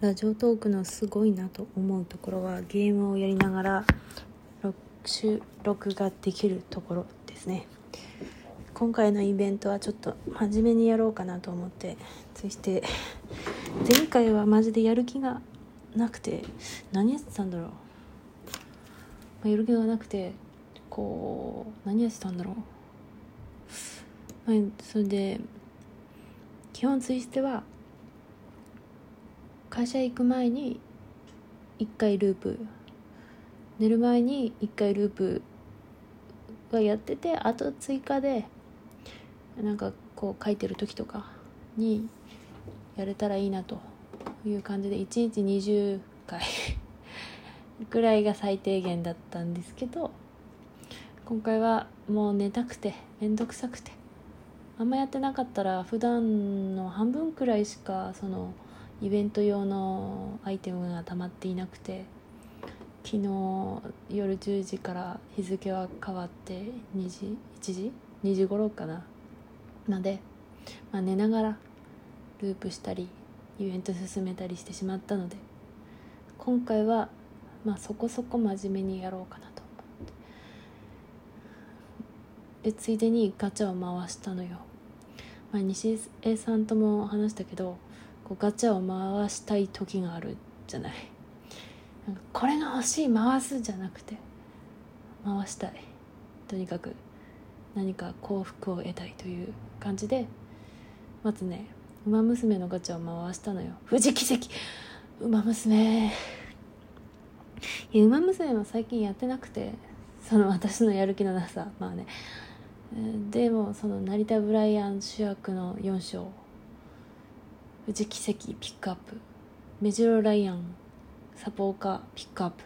ラジオトークのすごいなと思うところはゲームをやりながら収録ができるところですね。今回のイベントはちょっと真面目にやろうかなと思ってそして前回はマジでやる気がなくて何やってたんだろう、まあ、やる気がなくてこう何やってたんだろう、はい、それで基本ツイステは会社行く前に1回ループ。寝る前に1回ループがやっててあと追加でなんかこう書いてる時とかにやれたらいいなという感じで1日20回 ぐらいが最低限だったんですけど今回はもう寝たくて面倒くさくてあんまやってなかったら普段の半分くらいしかそのイベント用のアイテムが溜まっていなくて昨日夜10時から日付は変わって2時1時？2時頃かな。まで、まあ、寝ながらループしたりイベント進めたりしてしまったので今回はまあそこそこ真面目にやろうかなと。思ってでついでにガチャを回したのよ、まあ、西江さんとも話したけどこうガチャを回したい時があるじゃない。なんかこれが欲しい回すじゃなくて回したい。とにかく何か幸福を得たいという感じでまずね「ウマ娘」のガチャを回したのよ。富士奇跡ウマ娘。いやウマ娘は最近やってなくてその私のやる気のなさ。まあね。でもその成田ブライアン主役の4章富士奇跡ピックアップ。メジロライアンサポーカーピックアップ。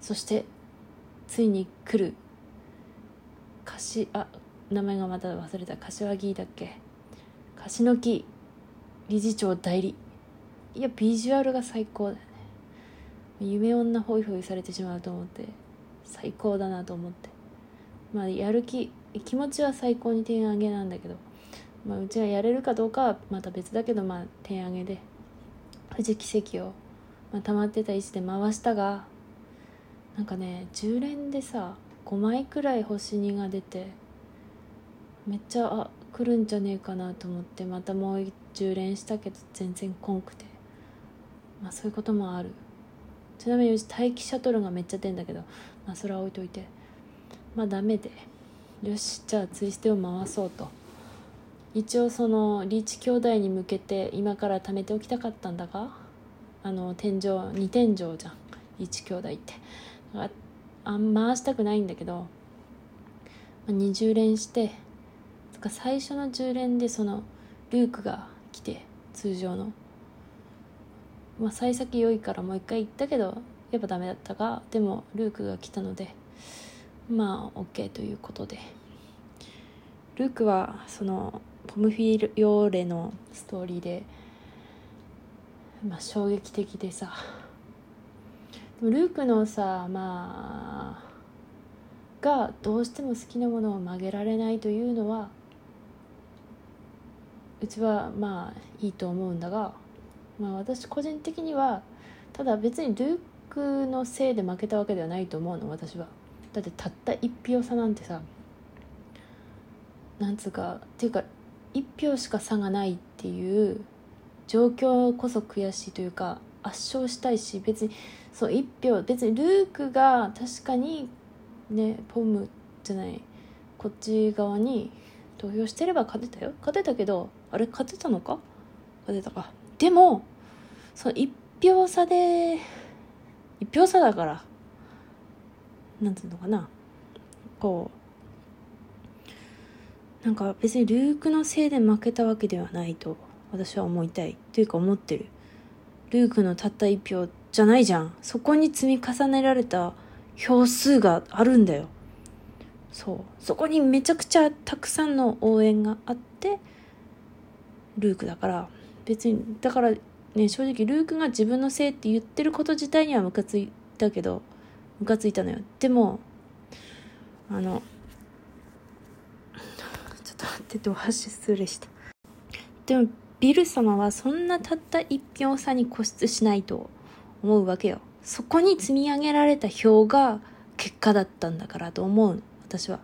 そしてついに来る。かしあ名前がまた忘れた。柏木だっけ。柏木理事長代理。いやビジュアルが最高だよね。夢女ホイホイされてしまうと思って。最高だなと思って。まあやる気気持ちは最高に点上げなんだけど。まあ、うちがやれるかどうかはまた別だけど、まあ、点上げで。富士奇跡を、まあ、溜まってた石で回したがなんかね10連でさ5枚くらい星2が出てめっちゃあ来るんじゃねえかなと思ってまたもう10連したけど全然こんくて。まあそういうこともある。ちなみにうち待機シャトルがめっちゃ出んだけどまあそれは置いといて。まあダメで。よしじゃあツイステを回そうと。一応そのリーチ兄弟に向けて今から貯めておきたかったんだがあの天井2天井じゃん。リーチ兄弟って。あん回したくないんだけど、まあ、20連してか最初の10連でそのルークが来て通常の。まあ幸先良いからもう一回行ったけどやっぱダメだったがでもルークが来たのでまあ OK ということで。ルークはそのポムフィーヨーレのストーリーで、まあ、衝撃的でさ。でもルークのさまあがどうしても好きなものを曲げられないというのはうちはまあいいと思うんだが、まあ、私個人的にはただ別にルークのせいで負けたわけではないと思うの私は。だってたった1票差なんてさなんつうかっていうか1票しか差がないっていう状況こそ悔しいというか圧勝したいし別にそう1票別にルークが確かにねポムじゃないこっち側に投票してれば勝てたよ。勝てたけどあれ勝てたのか？勝てたか。でもその1票差で1票差だからなんていうのかな。こうなんか別にルークのせいで負けたわけではないと私は思いたいというか思ってる。ルークのたった一票じゃないじゃん。そこに積み重ねられた票数があるんだよ。そう。そこにめちゃくちゃたくさんの応援があってルークだから。別にだからね正直ルークが自分のせいって言ってること自体にはムカついたけどムカついたのよ。でもあのっててお箸失礼し。たでもビル様はそんなたった1票差に固執しないと思うわけよ。そこに積み上げられた票が結果だったんだからと思う。私は。っ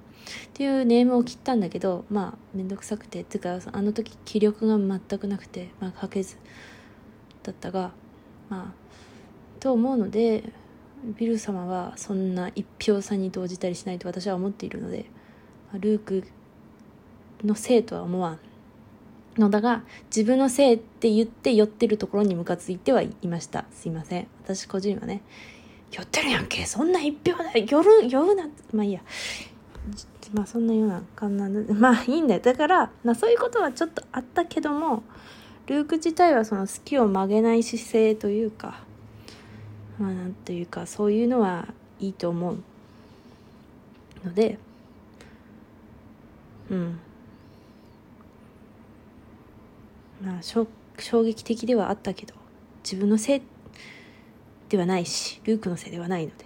ていうネームを切ったんだけどまあ面倒くさくて。っていうかあの時気力が全くなくてまあ書けずだったがまあと思うのでビル様はそんな一票差に動じたりしないと私は思っているのでルークのせいとは思わんのだが自分のせいって言って寄ってるところにムカついてはいました。すいません。私個人はね寄ってるやんけ。そんな一票だ寄る寄るなまあいいや。まあそんなような感じでまあいいんだよ。だからまあそういうことはちょっとあったけどもルーク自体はその好きを曲げない姿勢というかまあなんというかそういうのはいいと思うのでうん。まあ衝撃的ではあったけど自分のせいではないしルークのせいではないので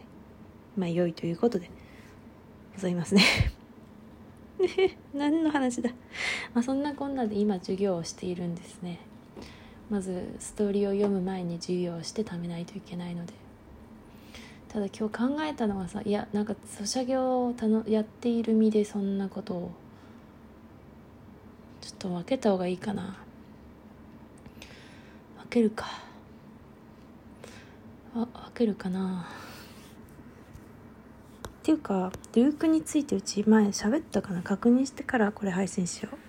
まあ良いということでございますね。何の話だ、まあ、そんなこんなで今授業をしているんですね。まずストーリーを読む前に授業をして貯めないといけないので。ただ今日考えたのはさいやなんかソシャゲをたのやっている身でそんなことをちょっと分けた方がいいかな。分けるか。あ分けるかな。っていうかルークについてうち前喋ったかな。確認してからこれ配信しよう。